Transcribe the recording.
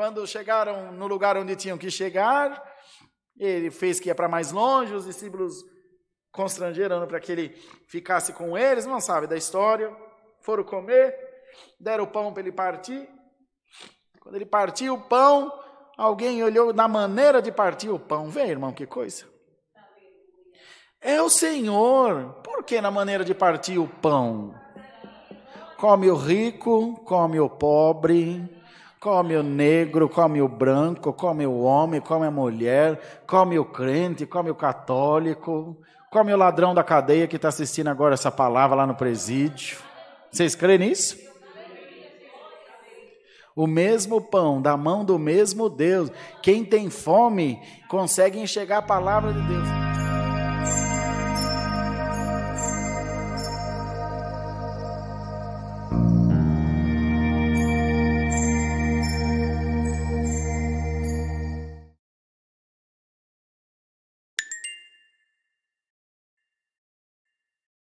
quando chegaram no lugar onde tinham que chegar, ele fez que ia para mais longe, os discípulos constrangeram para que ele ficasse com eles, não sabe da história. Foram comer, deram o pão para ele partir. Quando ele partiu o pão, alguém olhou na maneira de partir o pão. Vê, irmão, que coisa. É o Senhor. Por que na maneira de partir o pão? Come o rico, come o pobre, Come o negro, come o branco, come o homem, come a mulher, come o crente, come o católico, come o ladrão da cadeia que está assistindo agora essa palavra lá no presídio. Vocês creem nisso? O mesmo pão da mão do mesmo Deus. Quem tem fome consegue enxergar a palavra de Deus.